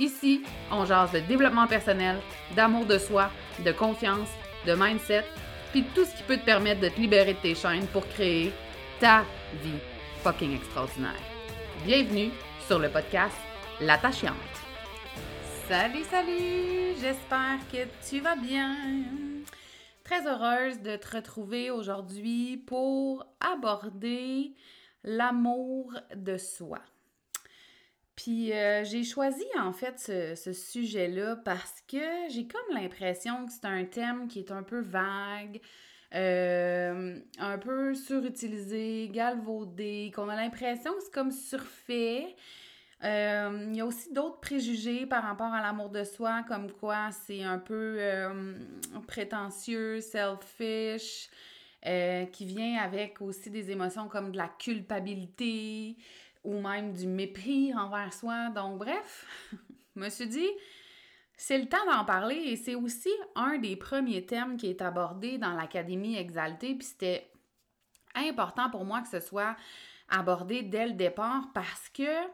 Ici, on jase de développement personnel, d'amour de soi, de confiance, de mindset, puis tout ce qui peut te permettre de te libérer de tes chaînes pour créer ta vie fucking extraordinaire. Bienvenue sur le podcast L'attachante. Salut, salut! J'espère que tu vas bien. Très heureuse de te retrouver aujourd'hui pour aborder l'amour de soi. Puis euh, j'ai choisi en fait ce, sujet-là parce que j'ai comme l'impression que c'est un thème qui est un peu vague, euh, un peu surutilisé, galvaudé, qu'on a l'impression que c'est comme surfait. Euh, il y a aussi d'autres préjugés par rapport à l'amour de soi, comme quoi c'est un peu prétentieux, selfish, qui vient avec aussi des émotions comme de la culpabilité, ou même du mépris envers soi. Donc, bref, je me suis dit, c'est le temps d'en parler et c'est aussi un des premiers thèmes qui est abordé dans l'Académie Exaltée. Puis c'était important pour moi que ce soit abordé dès le départ parce que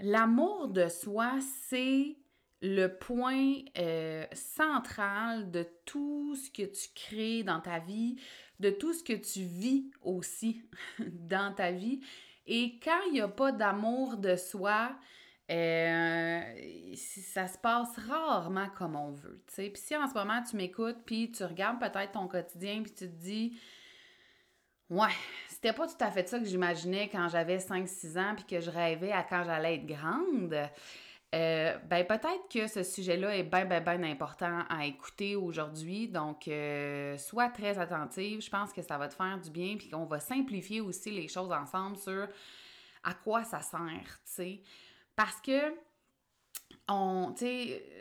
l'amour de soi, c'est le point euh, central de tout ce que tu crées dans ta vie, de tout ce que tu vis aussi dans ta vie. Et quand il n'y a pas d'amour de soi, euh, ça se passe rarement comme on veut. Puis si en ce moment tu m'écoutes, puis tu regardes peut-être ton quotidien, puis tu te dis Ouais, c'était pas tout à fait ça que j'imaginais quand j'avais 5-6 ans, puis que je rêvais à quand j'allais être grande. Euh, ben peut-être que ce sujet-là est bien, bien, bien important à écouter aujourd'hui. Donc, euh, sois très attentive. Je pense que ça va te faire du bien, puis qu'on va simplifier aussi les choses ensemble sur à quoi ça sert, tu sais. Parce que, on,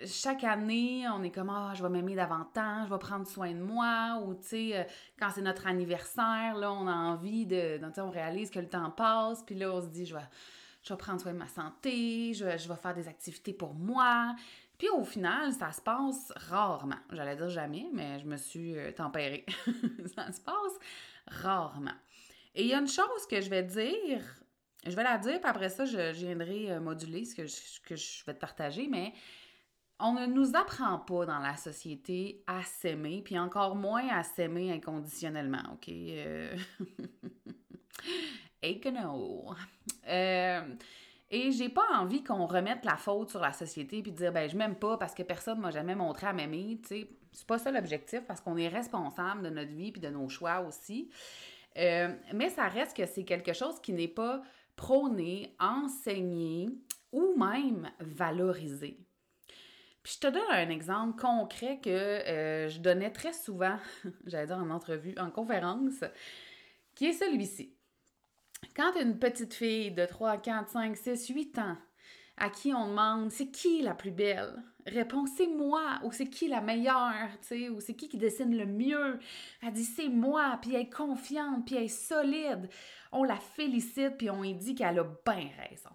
chaque année, on est comme, ah, je vais m'aimer davantage, je vais prendre soin de moi, ou, tu sais, euh, quand c'est notre anniversaire, là, on a envie de, on réalise que le temps passe, puis là, on se dit, je vais je vais prendre soin de ma santé, je, vais faire des activités pour moi. Puis au final, ça se passe rarement. J'allais dire jamais, mais je me suis euh, tempérée. ça se passe rarement. Et il y a une chose que je vais dire, je vais la dire, puis après ça, je, viendrai euh, moduler ce que je, vais te partager, mais on ne nous apprend pas dans la société à s'aimer, puis encore moins à s'aimer inconditionnellement, OK? Euh... Non. Euh, et j'ai pas envie qu'on remette la faute sur la société puis dire ben je m'aime pas parce que personne m'a jamais montré à m'aimer, tu sais. C'est pas ça l'objectif parce qu'on est responsable de notre vie puis de nos choix aussi. Euh, mais ça reste que c'est quelque chose qui n'est pas prôné, enseigné ou même valorisé. Puis je te donne un exemple concret que euh, je donnais très souvent, j'allais dire en entrevue, en conférence, qui est celui-ci. Quand une petite fille de 3, 4, 5, 6, 8 ans à qui on demande c'est qui la plus belle, répond c'est moi ou c'est qui la meilleure, tu sais, ou c'est qui qui dessine le mieux? Elle dit c'est moi, puis elle est confiante, puis elle est solide. On la félicite, puis on lui dit qu'elle a bien raison.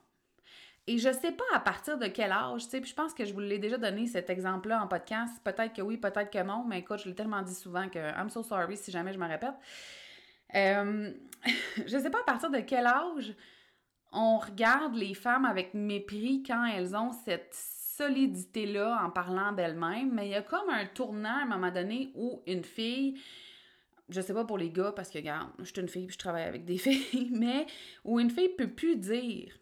Et je sais pas à partir de quel âge, tu sais, puis je pense que je vous l'ai déjà donné cet exemple-là en podcast. Peut-être que oui, peut-être que non, mais écoute, je l'ai tellement dit souvent que I'm so sorry si jamais je me répète. Euh, je ne sais pas à partir de quel âge on regarde les femmes avec mépris quand elles ont cette solidité-là en parlant d'elles-mêmes, mais il y a comme un tournant à un moment donné où une fille, je sais pas pour les gars, parce que, regarde, je suis une fille puis je travaille avec des filles, mais où une fille peut plus dire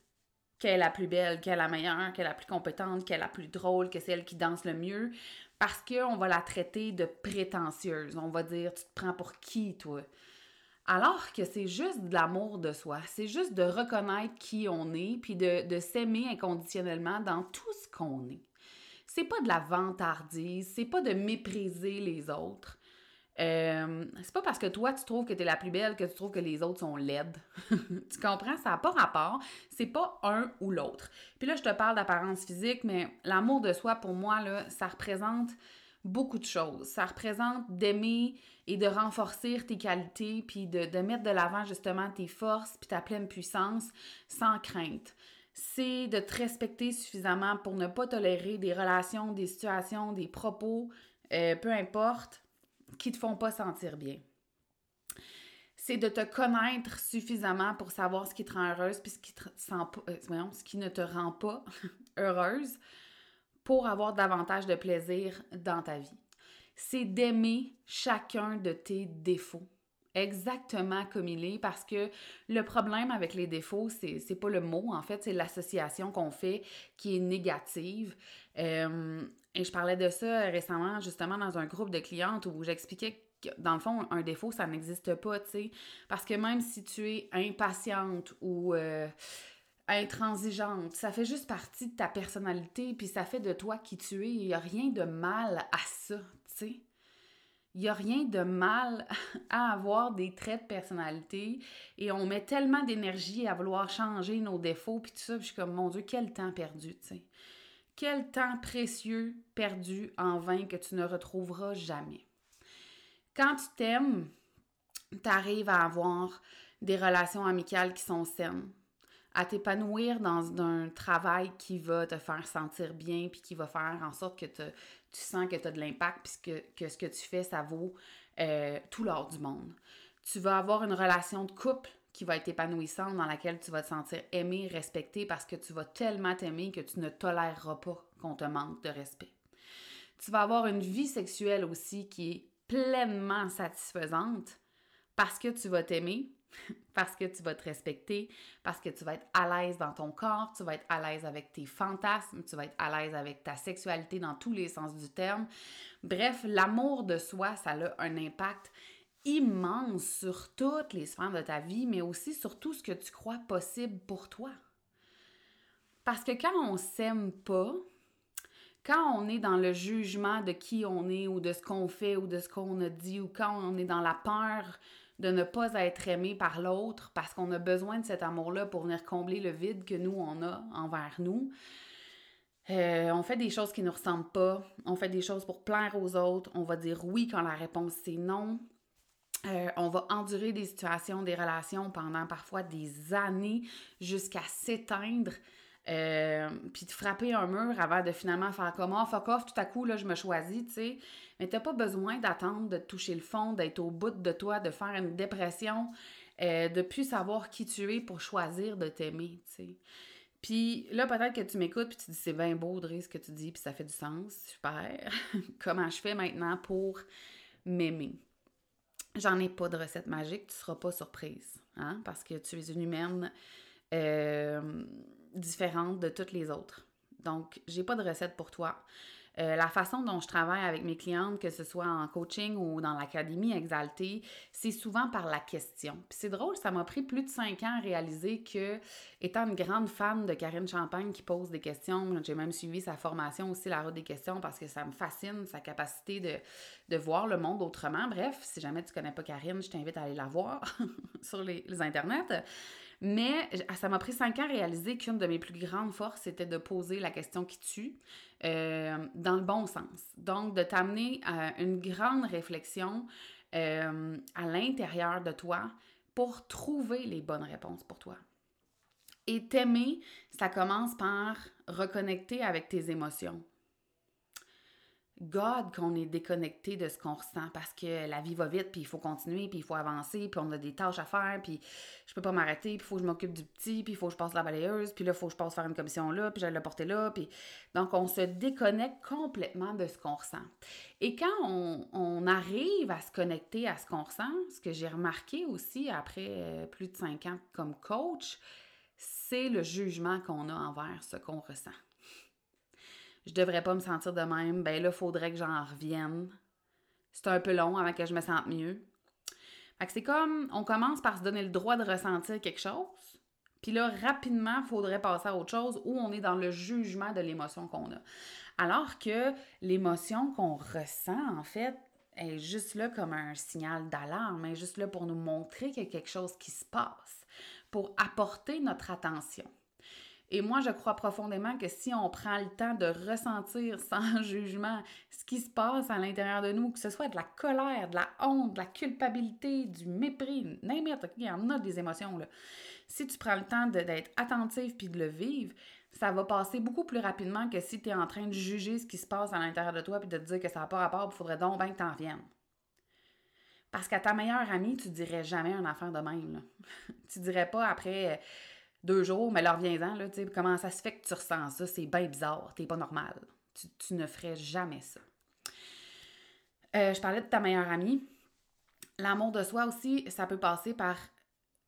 qu'elle est la plus belle, qu'elle est la meilleure, qu'elle est la plus compétente, qu'elle est la plus drôle, que c'est elle qui danse le mieux, parce qu'on va la traiter de prétentieuse. On va dire, tu te prends pour qui, toi? Alors que c'est juste de l'amour de soi, c'est juste de reconnaître qui on est, puis de, s'aimer inconditionnellement dans tout ce qu'on est. C'est pas de la vantardise, c'est pas de mépriser les autres. Euh, c'est pas parce que toi tu trouves que tu es la plus belle que tu trouves que les autres sont laides. tu comprends? Ça n'a pas rapport. C'est pas un ou l'autre. Puis là, je te parle d'apparence physique, mais l'amour de soi, pour moi, ça représente beaucoup de choses. Ça représente d'aimer et de renforcer tes qualités, puis de, mettre de l'avant justement tes forces, puis ta pleine puissance sans crainte. C'est de te respecter suffisamment pour ne pas tolérer des relations, des situations, des propos, euh, peu importe, qui te font pas sentir bien. C'est de te connaître suffisamment pour savoir ce qui te rend heureuse puis ce qui, euh, ce qui ne te rend pas heureuse pour avoir davantage de plaisir dans ta vie. C'est d'aimer chacun de tes défauts exactement comme il est parce que le problème avec les défauts, c'est, c'est pas le mot, en fait, c'est l'association qu'on fait qui est négative. Euh, et je parlais de ça récemment, justement, dans un groupe de clientes où j'expliquais que, dans le fond, un défaut, ça n'existe pas, tu sais. Parce que même si tu es impatiente ou euh, intransigeante, ça fait juste partie de ta personnalité, puis ça fait de toi qui tu es. Il n'y a rien de mal à ça, Il n'y a rien de mal à avoir des traits de personnalité et on met tellement d'énergie à vouloir changer nos défauts puis tout ça, je suis comme mon Dieu, quel temps perdu, tu sais. Quel temps précieux perdu en vain que tu ne retrouveras jamais. Quand tu t'aimes, tu arrives à avoir des relations amicales qui sont saines, à t'épanouir dans un travail qui va te faire sentir bien, puis qui va faire en sorte que tu sens que tu as de l'impact, puis que, ce que tu fais, ça vaut euh, tout l'or du monde. Tu vas avoir une relation de couple qui va être épanouissante, dans laquelle tu vas te sentir aimé, respecté, parce que tu vas tellement t'aimer que tu ne toléreras pas qu'on te manque de respect. Tu vas avoir une vie sexuelle aussi qui est pleinement satisfaisante parce que tu vas t'aimer, parce que tu vas te respecter, parce que tu vas être à l'aise dans ton corps, tu vas être à l'aise avec tes fantasmes, tu vas être à l'aise avec ta sexualité dans tous les sens du terme. Bref, l'amour de soi, ça a un impact immense sur toutes les sphères de ta vie, mais aussi sur tout ce que tu crois possible pour toi. Parce que quand on s'aime pas, quand on est dans le jugement de qui on est ou de ce qu'on fait ou de ce qu'on a dit ou quand on est dans la peur de ne pas être aimé par l'autre parce qu'on a besoin de cet amour-là pour venir combler le vide que nous, on a envers nous. Euh, on fait des choses qui ne nous ressemblent pas, on fait des choses pour plaire aux autres, on va dire oui quand la réponse c'est non. Euh, on va endurer des situations, des relations pendant parfois des années jusqu'à s'éteindre euh, puis de frapper un mur avant de finalement faire comme oh, fuck off, tout à coup, là, je me choisis, tu sais. Mais t'as pas besoin d'attendre de toucher le fond, d'être au bout de toi, de faire une dépression, euh, de plus savoir qui tu es pour choisir de t'aimer, tu sais. Puis là, peut-être que tu m'écoutes puis tu dis c'est bien beau, Audrey, ce que tu dis, puis ça fait du sens, super. Comment je fais maintenant pour m'aimer? J'en ai pas de recette magique, tu seras pas surprise, hein? Parce que tu es une humaine euh, différente de toutes les autres. Donc, j'ai pas de recette pour toi. Euh, la façon dont je travaille avec mes clientes, que ce soit en coaching ou dans l'académie Exaltée, c'est souvent par la question. Puis c'est drôle, ça m'a pris plus de cinq ans à réaliser que, étant une grande fan de Karine Champagne qui pose des questions, j'ai même suivi sa formation aussi, la route des questions, parce que ça me fascine, sa capacité de, de voir le monde autrement. Bref, si jamais tu connais pas Karine, je t'invite à aller la voir sur les, les internets. Mais ça m'a pris cinq ans à réaliser qu'une de mes plus grandes forces, c'était de poser la question qui tue euh, dans le bon sens. Donc, de t'amener à une grande réflexion euh, à l'intérieur de toi pour trouver les bonnes réponses pour toi. Et t'aimer, ça commence par reconnecter avec tes émotions. God qu'on est déconnecté de ce qu'on ressent parce que la vie va vite, puis il faut continuer, puis il faut avancer, puis on a des tâches à faire, puis je peux pas m'arrêter, puis il faut que je m'occupe du petit, puis il faut que je passe la balayeuse, puis là, il faut que je passe faire une commission là, puis j'allais le porter là, puis... Donc, on se déconnecte complètement de ce qu'on ressent. Et quand on, on, arrive à se connecter à ce qu'on ressent, ce que j'ai remarqué aussi après euh, plus de cinq ans comme coach, c'est le jugement qu'on a envers ce qu'on ressent. Je devrais pas me sentir de même, ben là, faudrait que j'en revienne. C'est un peu long avant que je me sente mieux. Fait que c'est comme, on commence par se donner le droit de ressentir quelque chose, puis là, rapidement, faudrait passer à autre chose où on est dans le jugement de l'émotion qu'on a. Alors que l'émotion qu'on ressent, en fait, est juste là comme un signal d'alarme, est juste là pour nous montrer qu'il y a quelque chose qui se passe, pour apporter notre attention. Et moi, je crois profondément que si on prend le temps de ressentir sans jugement ce qui se passe à l'intérieur de nous, que ce soit de la colère, de la honte, de la culpabilité, du mépris, n'importe il y en a des émotions. Si tu prends le temps d'être attentif puis de le vivre, ça va passer beaucoup plus rapidement que si tu es en train de juger ce qui se passe à l'intérieur de toi puis de te dire que ça n'a pas rapport, il faudrait donc bien que tu en viennes. Parce qu'à ta meilleure amie, tu dirais jamais une affaire de même. Là. tu dirais pas après deux jours, mais leur reviens-en, là, tu sais, comment ça se fait que tu ressens ça? C'est bien bizarre, t'es pas normal. Tu, ne ferais jamais ça. Euh, je parlais de ta meilleure amie. L'amour de soi aussi, ça peut passer par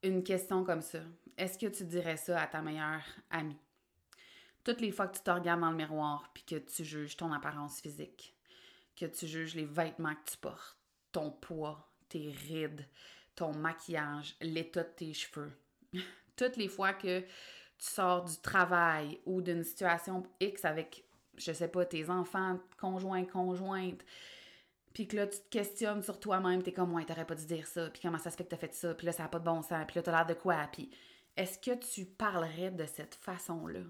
une question comme ça. Est-ce que tu dirais ça à ta meilleure amie? Toutes les fois que tu te regardes dans le miroir puis que tu juges ton apparence physique, que tu juges les vêtements que tu portes, ton poids, tes rides, ton maquillage, l'état de tes cheveux, toutes les fois que tu sors du travail ou d'une situation X avec, je sais pas, tes enfants, conjoints, conjointes, puis que là, tu te questionnes sur toi-même, t'es comme, ouais, t'aurais pas dû dire ça, puis comment ça se fait que t'as fait ça, puis là, ça n'a pas de bon sens, puis là, t'as l'air de quoi, puis est-ce que tu parlerais de cette façon-là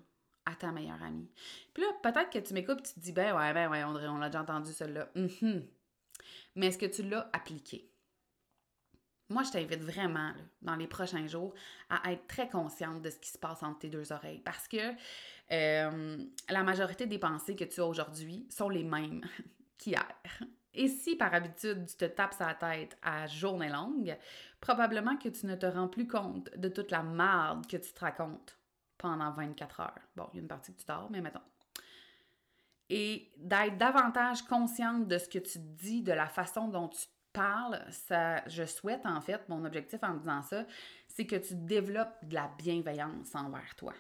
à ta meilleure amie? Puis là, peut-être que tu m'écoutes, tu te dis, ben ouais, ben ouais, on l'a déjà entendu, celle-là. Mm-hmm. Mais est-ce que tu l'as appliqué? Moi, je t'invite vraiment, dans les prochains jours, à être très consciente de ce qui se passe entre tes deux oreilles parce que euh, la majorité des pensées que tu as aujourd'hui sont les mêmes qu'hier. Et si par habitude tu te tapes sa tête à journée longue, probablement que tu ne te rends plus compte de toute la marde que tu te racontes pendant 24 heures. Bon, il y a une partie que tu dors, mais mettons. Et d'être davantage consciente de ce que tu dis, de la façon dont tu parle, ça, je souhaite en fait, mon objectif en disant ça, c'est que tu développes de la bienveillance envers toi.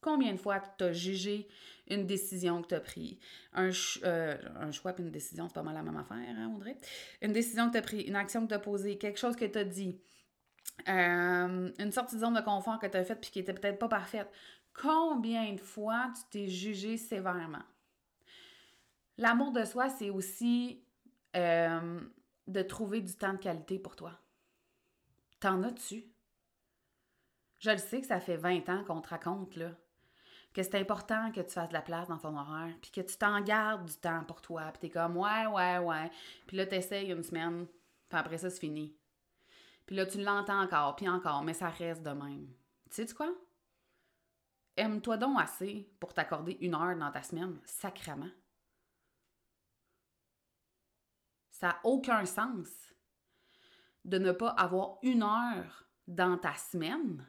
Combien de fois tu as jugé une décision que tu as prise? Un, euh, un choix et une décision, c'est pas mal la même affaire, hein, Audrey? Une décision que tu as prise, une action que tu as posée, quelque chose que tu as dit, euh, une sortie de zone de confort que tu as faite puis qui était peut-être pas parfaite. Combien de fois tu t'es jugé sévèrement? L'amour de soi, c'est aussi euh, de trouver du temps de qualité pour toi. T'en as-tu? Je le sais que ça fait 20 ans qu'on te raconte, que c'est important que tu fasses de la place dans ton horaire, puis que tu t'en gardes du temps pour toi, puis t'es comme, ouais, ouais, ouais. Puis là, t'essayes une semaine, puis après ça, c'est fini. Puis là, tu l'entends encore, puis encore, mais ça reste de même. Tu sais quoi? Aime-toi donc assez pour t'accorder une heure dans ta semaine, sacrement. Ça n'a aucun sens de ne pas avoir une heure dans ta semaine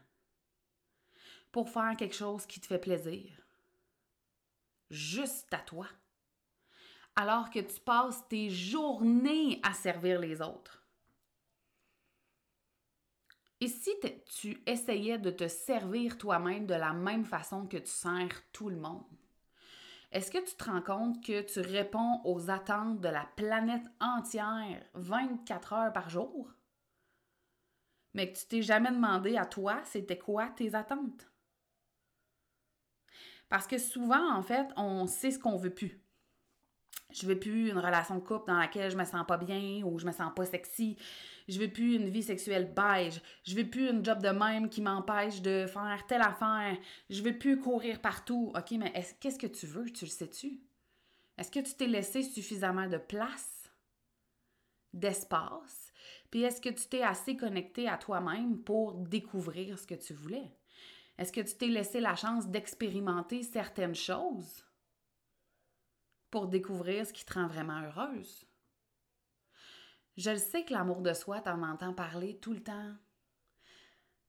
pour faire quelque chose qui te fait plaisir. Juste à toi. Alors que tu passes tes journées à servir les autres. Et si tu essayais de te servir toi-même de la même façon que tu sers tout le monde? Est-ce que tu te rends compte que tu réponds aux attentes de la planète entière 24 heures par jour? Mais que tu t'es jamais demandé à toi, c'était quoi tes attentes? Parce que souvent, en fait, on sait ce qu'on veut plus je veux plus une relation de couple dans laquelle je me sens pas bien ou je me sens pas sexy. Je veux plus une vie sexuelle beige. Je veux plus une job de même qui m'empêche de faire telle affaire. Je veux plus courir partout. OK, mais qu'est-ce que tu veux? Tu le sais-tu? Est-ce que tu t'es laissé suffisamment de place, d'espace? Puis est-ce que tu t'es assez connecté à toi-même pour découvrir ce que tu voulais? Est-ce que tu t'es laissé la chance d'expérimenter certaines choses? pour découvrir ce qui te rend vraiment heureuse? Je le sais que l'amour de soi, t'en entends parler tout le temps.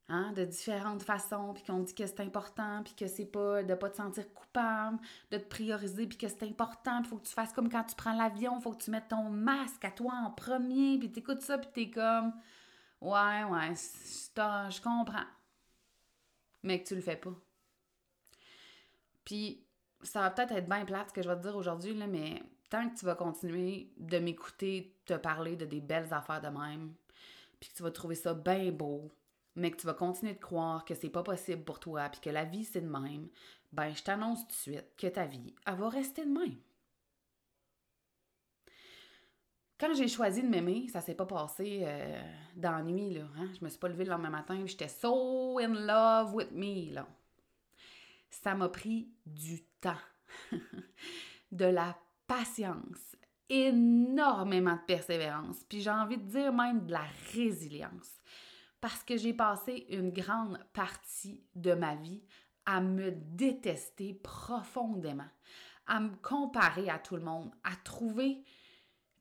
Hein, de différentes façons, puis qu'on dit que c'est important, puis que c'est pas de pas te sentir coupable, de te prioriser, puis que c'est important, il faut que tu fasses comme quand tu prends l'avion, faut que tu mettes ton masque à toi en premier, puis t'écoutes ça, puis t'es comme ouais, ouais, je comprends, mais que tu le fais pas. Puis ça va peut-être être bien plate ce que je vais te dire aujourd'hui, là, mais tant que tu vas continuer de m'écouter te parler de des belles affaires de même, puis que tu vas trouver ça bien beau, mais que tu vas continuer de croire que c'est pas possible pour toi, puis que la vie c'est de même, ben je t'annonce tout de suite que ta vie, elle va rester de même. Quand j'ai choisi de m'aimer, ça s'est pas passé euh, dans là. Hein? Je me suis pas levée le lendemain matin j'étais so in love with me, là. Ça m'a pris du temps, de la patience, énormément de persévérance, puis j'ai envie de dire même de la résilience. Parce que j'ai passé une grande partie de ma vie à me détester profondément, à me comparer à tout le monde, à trouver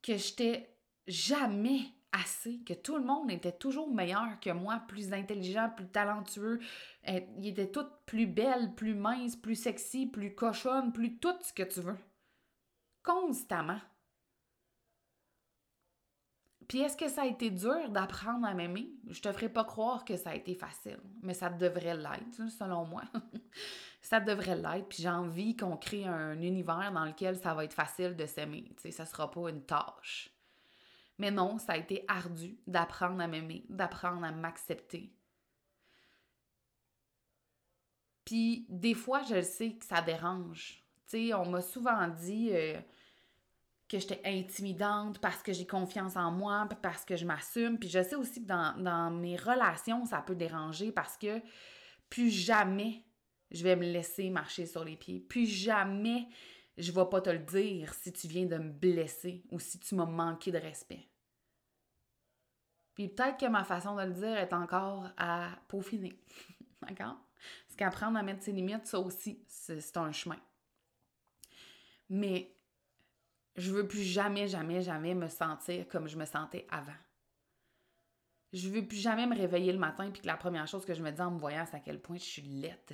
que j'étais jamais assez, que tout le monde était toujours meilleur que moi, plus intelligent, plus talentueux. Euh, ils étaient toutes plus belles, plus minces, plus sexy, plus cochonnes, plus tout ce que tu veux. Constamment. Puis est-ce que ça a été dur d'apprendre à m'aimer? Je te ferai pas croire que ça a été facile, mais ça devrait l'être, selon moi. ça devrait l'être, puis j'ai envie qu'on crée un univers dans lequel ça va être facile de s'aimer. Tu sais, ça sera pas une tâche. Mais non, ça a été ardu d'apprendre à m'aimer, d'apprendre à m'accepter. Puis des fois, je sais que ça dérange. Tu sais, on m'a souvent dit euh, que j'étais intimidante parce que j'ai confiance en moi, parce que je m'assume. Puis je sais aussi que dans, dans mes relations, ça peut déranger parce que plus jamais je vais me laisser marcher sur les pieds. Plus jamais je vais pas te le dire si tu viens de me blesser ou si tu m'as manqué de respect. Puis peut-être que ma façon de le dire est encore à peaufiner. D'accord? Parce qu'apprendre à mettre ses limites, ça aussi, c'est un chemin. Mais je veux plus jamais, jamais, jamais me sentir comme je me sentais avant. Je veux plus jamais me réveiller le matin puis que la première chose que je me dis en me voyant, c'est à quel point je suis laite,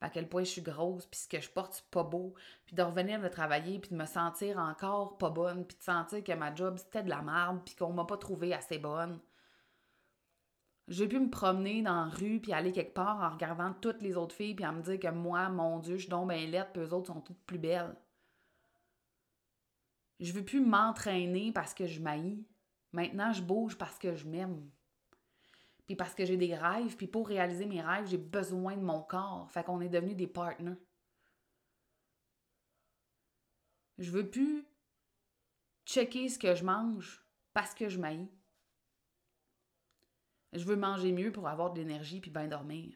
à quel point je suis grosse, puis ce que je porte, c'est pas beau, puis de revenir de travailler, puis de me sentir encore pas bonne, puis de sentir que ma job, c'était de la merde, puis qu'on m'a pas trouvé assez bonne. J'ai pu me promener dans la rue, puis aller quelque part en regardant toutes les autres filles, puis à me dire que moi, mon Dieu, je suis donc bien laide, puis eux autres sont toutes plus belles. Je veux plus m'entraîner parce que je maillis. Maintenant, je bouge parce que je m'aime. Puis parce que j'ai des rêves, puis pour réaliser mes rêves, j'ai besoin de mon corps. Fait qu'on est devenus des partenaires. Je veux plus checker ce que je mange parce que je maillis. Je veux manger mieux pour avoir de l'énergie puis bien dormir.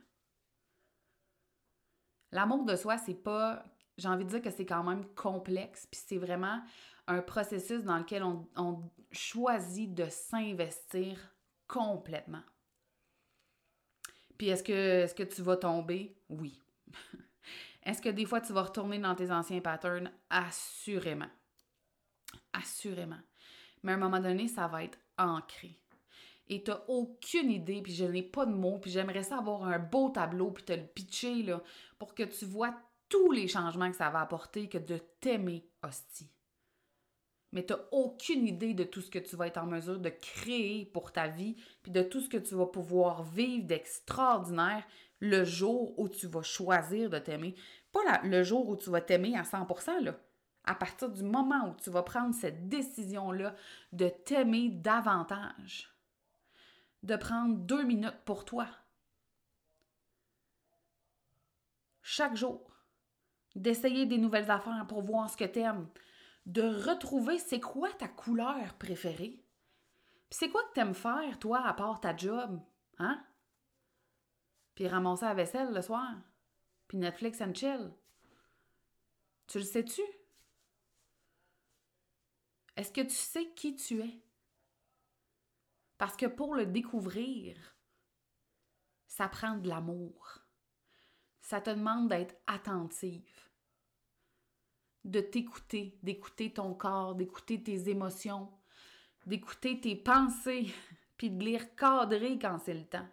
L'amour de soi, c'est pas. J'ai envie de dire que c'est quand même complexe, puis c'est vraiment un processus dans lequel on, choisit de s'investir complètement. Puis est-ce que, est que tu vas tomber? Oui. est-ce que des fois tu vas retourner dans tes anciens patterns? Assurément. Assurément. Mais à un moment donné, ça va être ancré. Et tu n'as aucune idée, puis je n'ai pas de mots, puis j'aimerais ça avoir un beau tableau, puis te le pitcher, là, pour que tu vois tous les changements que ça va apporter que de t'aimer, hostie mais tu n'as aucune idée de tout ce que tu vas être en mesure de créer pour ta vie, puis de tout ce que tu vas pouvoir vivre d'extraordinaire le jour où tu vas choisir de t'aimer. Pas le jour où tu vas t'aimer à 100%, là. À partir du moment où tu vas prendre cette décision-là de t'aimer davantage, de prendre deux minutes pour toi, chaque jour, d'essayer des nouvelles affaires pour voir ce que tu aimes, de retrouver c'est quoi ta couleur préférée? Puis c'est quoi que t'aimes faire, toi, à part ta job? Hein? Puis ramasser la vaisselle le soir. Puis Netflix and chill. Tu le sais-tu? Est-ce que tu sais qui tu es? Parce que pour le découvrir, ça prend de l'amour. Ça te demande d'être attentive de t'écouter, d'écouter ton corps, d'écouter tes émotions, d'écouter tes pensées, puis de les recadrer quand c'est le temps.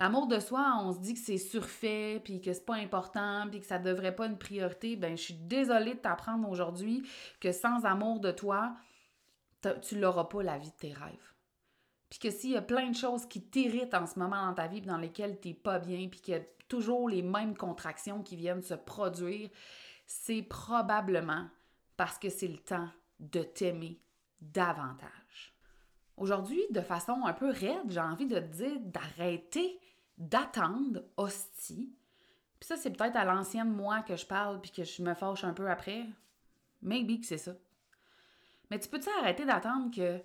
L'amour de soi, on se dit que c'est surfait, puis que c'est pas important, puis que ça devrait pas une priorité. Ben, je suis désolée de t'apprendre aujourd'hui que sans amour de toi, tu n'auras pas la vie de tes rêves. puis que s'il y a plein de choses qui t'irritent en ce moment dans ta vie, dans lesquelles tu n'es pas bien, puis qu'il y a toujours les mêmes contractions qui viennent se produire, c'est probablement parce que c'est le temps de t'aimer davantage. Aujourd'hui, de façon un peu raide, j'ai envie de te dire d'arrêter d'attendre hostie. Puis ça, c'est peut-être à l'ancienne moi que je parle puis que je me fâche un peu après. Maybe que c'est ça. Mais tu peux-tu arrêter d'attendre que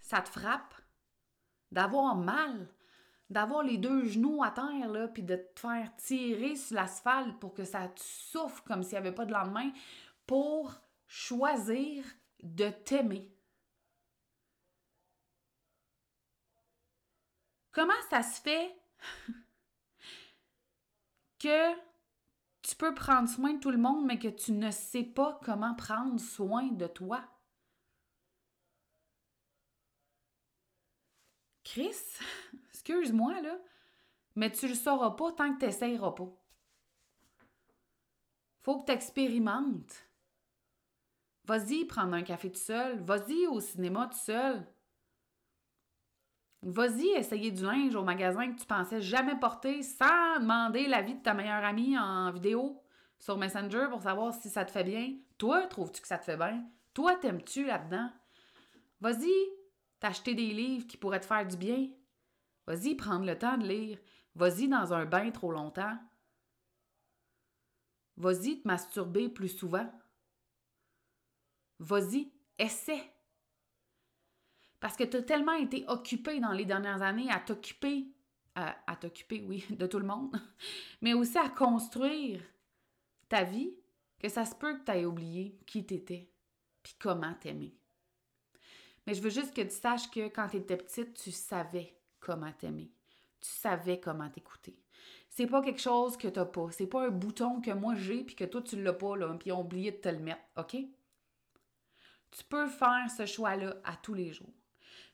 ça te frappe d'avoir mal, d'avoir les deux genoux à terre, là, puis de te faire tirer sur l'asphalte pour que ça te souffle comme s'il n'y avait pas de lendemain, pour choisir de t'aimer. Comment ça se fait que tu peux prendre soin de tout le monde, mais que tu ne sais pas comment prendre soin de toi? Chris, excuse-moi, là, mais tu le sauras pas tant que tu n'essayeras pas. Faut que tu expérimentes. Vas-y prendre un café tout seul. Vas-y au cinéma tout seul. Vas-y essayer du linge au magasin que tu pensais jamais porter sans demander l'avis de ta meilleure amie en vidéo sur Messenger pour savoir si ça te fait bien. Toi, trouves-tu que ça te fait bien? Toi, t'aimes-tu là-dedans? Vas-y t'acheter des livres qui pourraient te faire du bien. Vas-y, prendre le temps de lire. Vas-y dans un bain trop longtemps. Vas-y te masturber plus souvent. Vas-y, essaie. Parce que tu as tellement été occupé dans les dernières années à t'occuper, à, t'occuper, oui, de tout le monde, mais aussi à construire ta vie, que ça se peut que tu aies oublié qui t'étais, puis comment t'aimer. Mais je veux juste que tu saches que quand tu étais petite, tu savais comment t'aimer. Tu savais comment t'écouter. C'est pas quelque chose que t'as pas. C'est pas un bouton que moi j'ai puis que toi tu l'as pas, là, puis ont oublié de te le mettre, OK? Tu peux faire ce choix-là à tous les jours.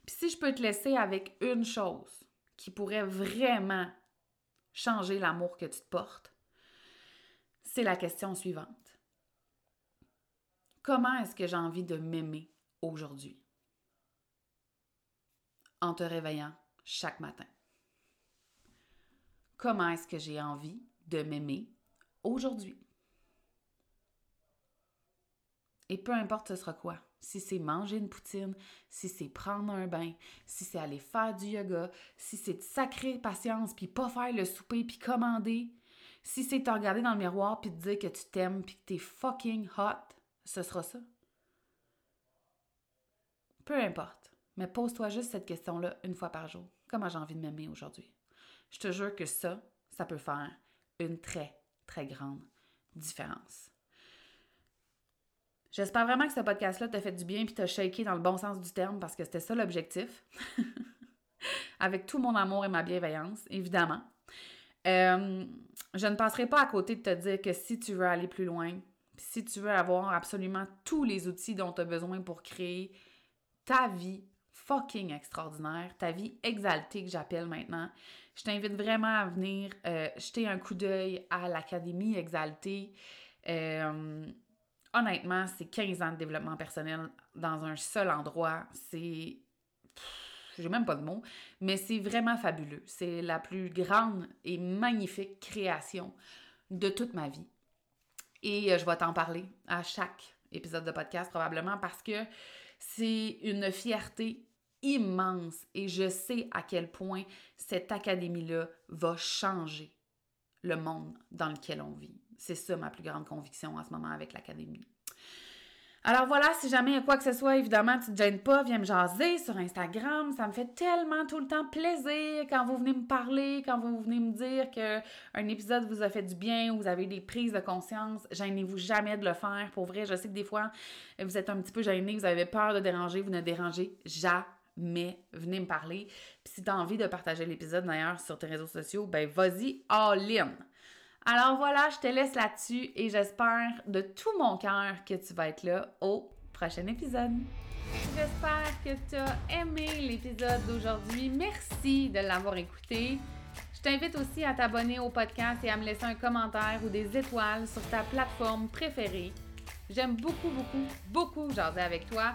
Puis si je peux te laisser avec une chose qui pourrait vraiment changer l'amour que tu te portes, c'est la question suivante. Comment est-ce que j'ai envie de m'aimer aujourd'hui? En te réveillant chaque matin. Comment est-ce que j'ai envie de m'aimer aujourd'hui? Et peu importe ce sera quoi, si c'est manger une poutine, si c'est prendre un bain, si c'est aller faire du yoga, si c'est de sacrer patience puis pas faire le souper puis commander, si c'est te regarder dans le miroir puis te dire que tu t'aimes puis que t'es fucking hot, ce sera ça. Peu importe. Mais pose-toi juste cette question-là une fois par jour. Comment j'ai envie de m'aimer aujourd'hui? Je te jure que ça, ça peut faire une très, très grande différence. J'espère vraiment que ce podcast-là t'a fait du bien puis t'a shaké dans le bon sens du terme parce que c'était ça l'objectif. Avec tout mon amour et ma bienveillance, évidemment. Euh, je ne passerai pas à côté de te dire que si tu veux aller plus loin, si tu veux avoir absolument tous les outils dont tu as besoin pour créer ta vie fucking extraordinaire, ta vie exaltée que j'appelle maintenant. Je t'invite vraiment à venir euh, jeter un coup d'œil à l'Académie exaltée. Euh, honnêtement, c'est 15 ans de développement personnel dans un seul endroit. C'est. J'ai même pas de mots, mais c'est vraiment fabuleux. C'est la plus grande et magnifique création de toute ma vie. Et euh, je vais t'en parler à chaque épisode de podcast probablement parce que c'est une fierté immense et je sais à quel point cette académie-là va changer le monde dans lequel on vit. C'est ça ma plus grande conviction en ce moment avec l'académie. Alors voilà, si jamais il quoi que ce soit, évidemment, tu te gênes pas, viens me jaser sur Instagram. Ça me fait tellement tout le temps plaisir quand vous venez me parler, quand vous venez me dire qu'un épisode vous a fait du bien ou vous avez des prises de conscience. Gênez-vous jamais de le faire. Pour vrai, je sais que des fois, vous êtes un petit peu gêné, vous avez peur de déranger, vous ne dérangez jamais venez me parler. Puis si tu as envie de partager l'épisode d'ailleurs sur tes réseaux sociaux, ben vas-y all in. Alors voilà, je te laisse là-dessus et j'espère de tout mon cœur que tu vas être là au prochain épisode. J'espère que tu as aimé l'épisode d'aujourd'hui. Merci de l'avoir écouté. Je t'invite aussi à t'abonner au podcast et à me laisser un commentaire ou des étoiles sur ta plateforme préférée. J'aime beaucoup, beaucoup, beaucoup jaser avec toi.